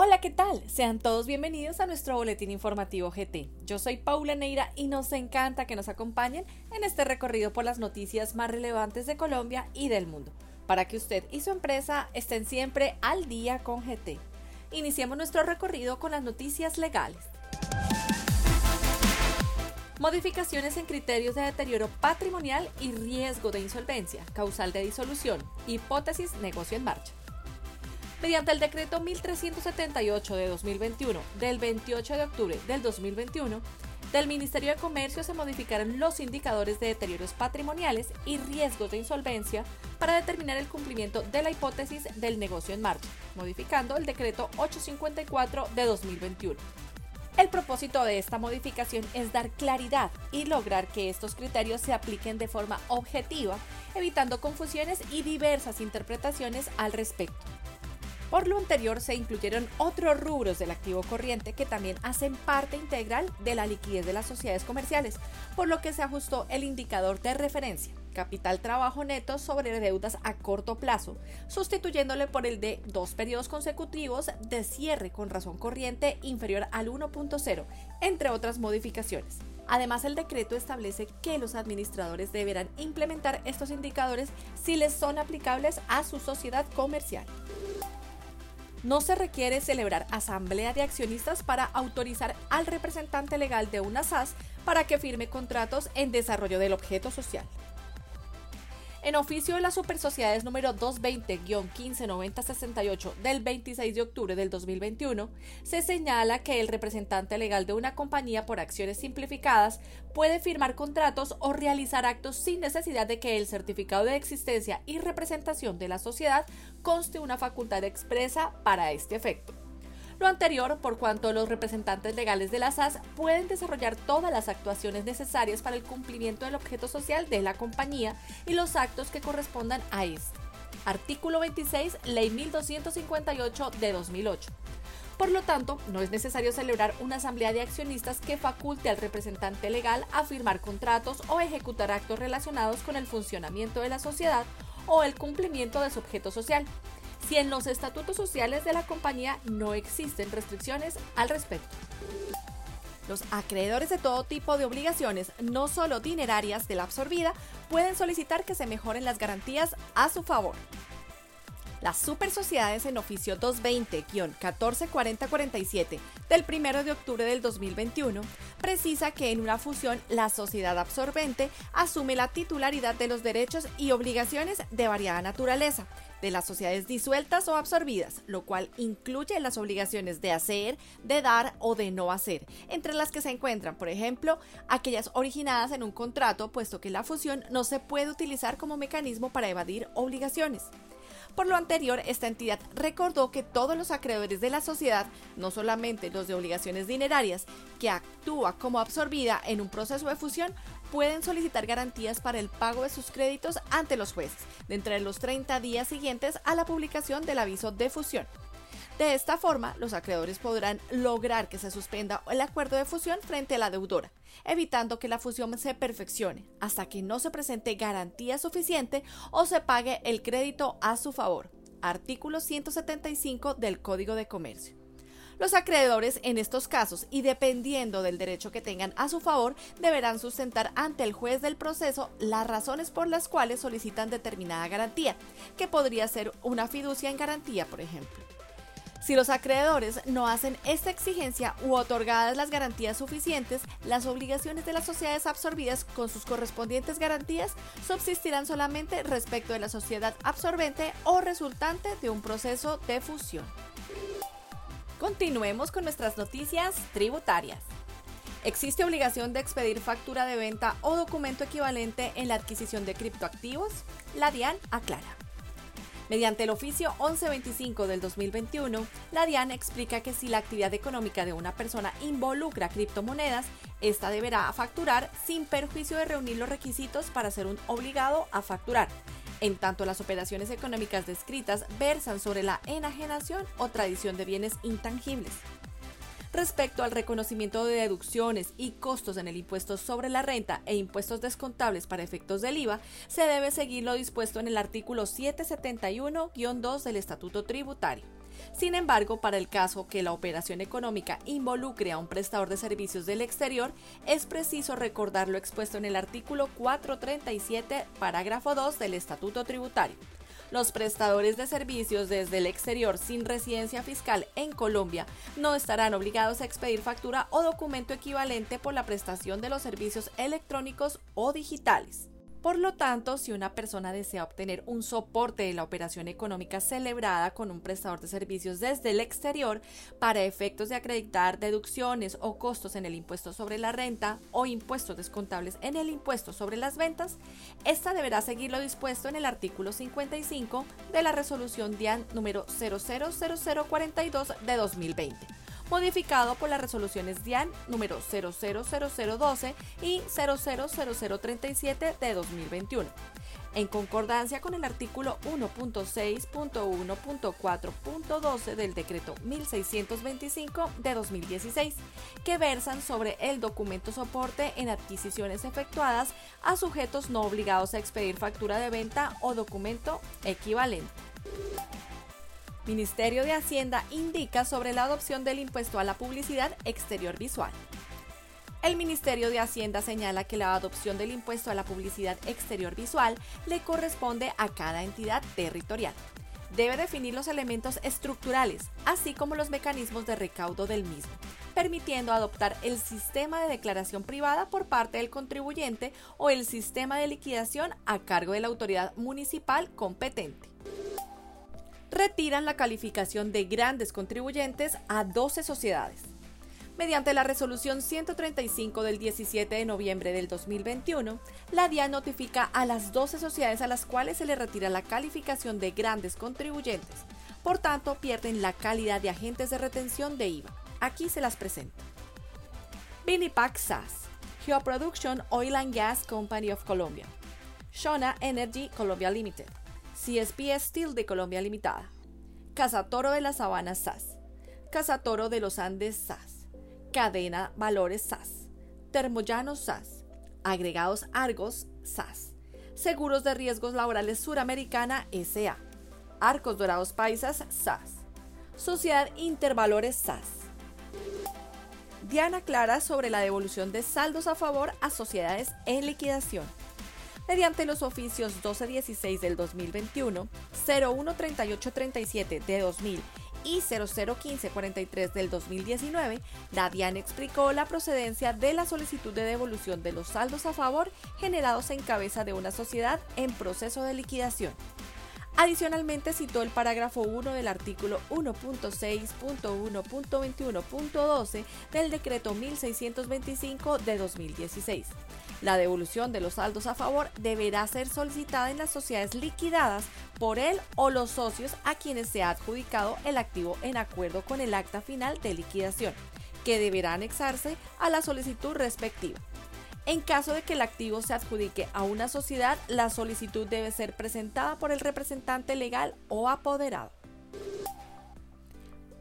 Hola, ¿qué tal? Sean todos bienvenidos a nuestro boletín informativo GT. Yo soy Paula Neira y nos encanta que nos acompañen en este recorrido por las noticias más relevantes de Colombia y del mundo, para que usted y su empresa estén siempre al día con GT. Iniciemos nuestro recorrido con las noticias legales. Modificaciones en criterios de deterioro patrimonial y riesgo de insolvencia, causal de disolución, hipótesis negocio en marcha. Mediante el decreto 1378 de 2021 del 28 de octubre del 2021, del Ministerio de Comercio se modificaron los indicadores de deterioros patrimoniales y riesgos de insolvencia para determinar el cumplimiento de la hipótesis del negocio en marcha, modificando el decreto 854 de 2021. El propósito de esta modificación es dar claridad y lograr que estos criterios se apliquen de forma objetiva, evitando confusiones y diversas interpretaciones al respecto. Por lo anterior se incluyeron otros rubros del activo corriente que también hacen parte integral de la liquidez de las sociedades comerciales, por lo que se ajustó el indicador de referencia, capital trabajo neto sobre deudas a corto plazo, sustituyéndole por el de dos periodos consecutivos de cierre con razón corriente inferior al 1.0, entre otras modificaciones. Además, el decreto establece que los administradores deberán implementar estos indicadores si les son aplicables a su sociedad comercial no se requiere celebrar asamblea de accionistas para autorizar al representante legal de una SAS para que firme contratos en desarrollo del objeto social. En oficio de las supersociedades número 220-159068 del 26 de octubre del 2021, se señala que el representante legal de una compañía por acciones simplificadas puede firmar contratos o realizar actos sin necesidad de que el certificado de existencia y representación de la sociedad conste una facultad expresa para este efecto. Lo anterior por cuanto los representantes legales de la SAS pueden desarrollar todas las actuaciones necesarias para el cumplimiento del objeto social de la compañía y los actos que correspondan a este. Artículo 26, Ley 1258 de 2008. Por lo tanto, no es necesario celebrar una asamblea de accionistas que faculte al representante legal a firmar contratos o ejecutar actos relacionados con el funcionamiento de la sociedad o el cumplimiento de su objeto social, si en los estatutos sociales de la compañía no existen restricciones al respecto. Los acreedores de todo tipo de obligaciones, no solo dinerarias de la absorbida, pueden solicitar que se mejoren las garantías a su favor. Las super sociedades en oficio 220-144047 del 1 de octubre del 2021 precisa que en una fusión la sociedad absorbente asume la titularidad de los derechos y obligaciones de variada naturaleza de las sociedades disueltas o absorbidas, lo cual incluye las obligaciones de hacer, de dar o de no hacer, entre las que se encuentran, por ejemplo, aquellas originadas en un contrato, puesto que la fusión no se puede utilizar como mecanismo para evadir obligaciones. Por lo anterior, esta entidad recordó que todos los acreedores de la sociedad, no solamente los de obligaciones dinerarias, que actúa como absorbida en un proceso de fusión, pueden solicitar garantías para el pago de sus créditos ante los jueces, de entre los 30 días siguientes a la publicación del aviso de fusión. De esta forma, los acreedores podrán lograr que se suspenda el acuerdo de fusión frente a la deudora, evitando que la fusión se perfeccione hasta que no se presente garantía suficiente o se pague el crédito a su favor. Artículo 175 del Código de Comercio. Los acreedores en estos casos y dependiendo del derecho que tengan a su favor deberán sustentar ante el juez del proceso las razones por las cuales solicitan determinada garantía, que podría ser una fiducia en garantía, por ejemplo. Si los acreedores no hacen esta exigencia u otorgadas las garantías suficientes, las obligaciones de las sociedades absorbidas con sus correspondientes garantías subsistirán solamente respecto de la sociedad absorbente o resultante de un proceso de fusión. Continuemos con nuestras noticias tributarias. ¿Existe obligación de expedir factura de venta o documento equivalente en la adquisición de criptoactivos? La DIAN aclara. Mediante el oficio 1125 del 2021, la DIAN explica que si la actividad económica de una persona involucra criptomonedas, esta deberá facturar sin perjuicio de reunir los requisitos para ser un obligado a facturar. En tanto, las operaciones económicas descritas versan sobre la enajenación o tradición de bienes intangibles. Respecto al reconocimiento de deducciones y costos en el impuesto sobre la renta e impuestos descontables para efectos del IVA, se debe seguir lo dispuesto en el artículo 771-2 del Estatuto Tributario. Sin embargo, para el caso que la operación económica involucre a un prestador de servicios del exterior, es preciso recordar lo expuesto en el artículo 437, parágrafo 2 del Estatuto Tributario. Los prestadores de servicios desde el exterior sin residencia fiscal en Colombia no estarán obligados a expedir factura o documento equivalente por la prestación de los servicios electrónicos o digitales. Por lo tanto, si una persona desea obtener un soporte de la operación económica celebrada con un prestador de servicios desde el exterior para efectos de acreditar deducciones o costos en el impuesto sobre la renta o impuestos descontables en el impuesto sobre las ventas, esta deberá seguir lo dispuesto en el artículo 55 de la resolución DIAN número 000042 de 2020 modificado por las resoluciones DIAN número 000012 y 000037 de 2021. En concordancia con el artículo 1.6.1.4.12 del decreto 1625 de 2016, que versan sobre el documento soporte en adquisiciones efectuadas a sujetos no obligados a expedir factura de venta o documento equivalente. Ministerio de Hacienda indica sobre la adopción del impuesto a la publicidad exterior visual. El Ministerio de Hacienda señala que la adopción del impuesto a la publicidad exterior visual le corresponde a cada entidad territorial. Debe definir los elementos estructurales, así como los mecanismos de recaudo del mismo, permitiendo adoptar el sistema de declaración privada por parte del contribuyente o el sistema de liquidación a cargo de la autoridad municipal competente retiran la calificación de grandes contribuyentes a 12 sociedades. Mediante la resolución 135 del 17 de noviembre del 2021, la DIA notifica a las 12 sociedades a las cuales se le retira la calificación de grandes contribuyentes. Por tanto, pierden la calidad de agentes de retención de IVA. Aquí se las presento. Binipac SAS, Geoproduction Oil and Gas Company of Colombia, Shona Energy Colombia Limited, CSP Steel de Colombia Limitada, Toro de la Sabana SAS, Toro de los Andes SAS, Cadena Valores SAS, Termoyano SAS, Agregados Argos SAS, Seguros de Riesgos Laborales Suramericana SA, Arcos Dorados Paisas SAS, Sociedad Intervalores SAS. Diana Clara sobre la devolución de saldos a favor a sociedades en liquidación mediante los oficios 1216 del 2021, 013837 de 2000 y 001543 del 2019, la DIAN explicó la procedencia de la solicitud de devolución de los saldos a favor generados en cabeza de una sociedad en proceso de liquidación. Adicionalmente citó el parágrafo 1 del artículo 1.6.1.21.12 del decreto 1625 de 2016. La devolución de los saldos a favor deberá ser solicitada en las sociedades liquidadas por él o los socios a quienes se ha adjudicado el activo en acuerdo con el acta final de liquidación, que deberá anexarse a la solicitud respectiva. En caso de que el activo se adjudique a una sociedad, la solicitud debe ser presentada por el representante legal o apoderado.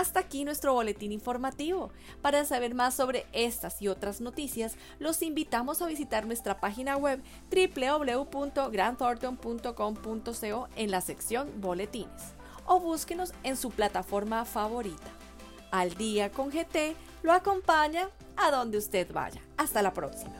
Hasta aquí nuestro boletín informativo. Para saber más sobre estas y otras noticias, los invitamos a visitar nuestra página web www.grandthornton.com.co en la sección Boletines o búsquenos en su plataforma favorita. Al día con GT lo acompaña a donde usted vaya. Hasta la próxima.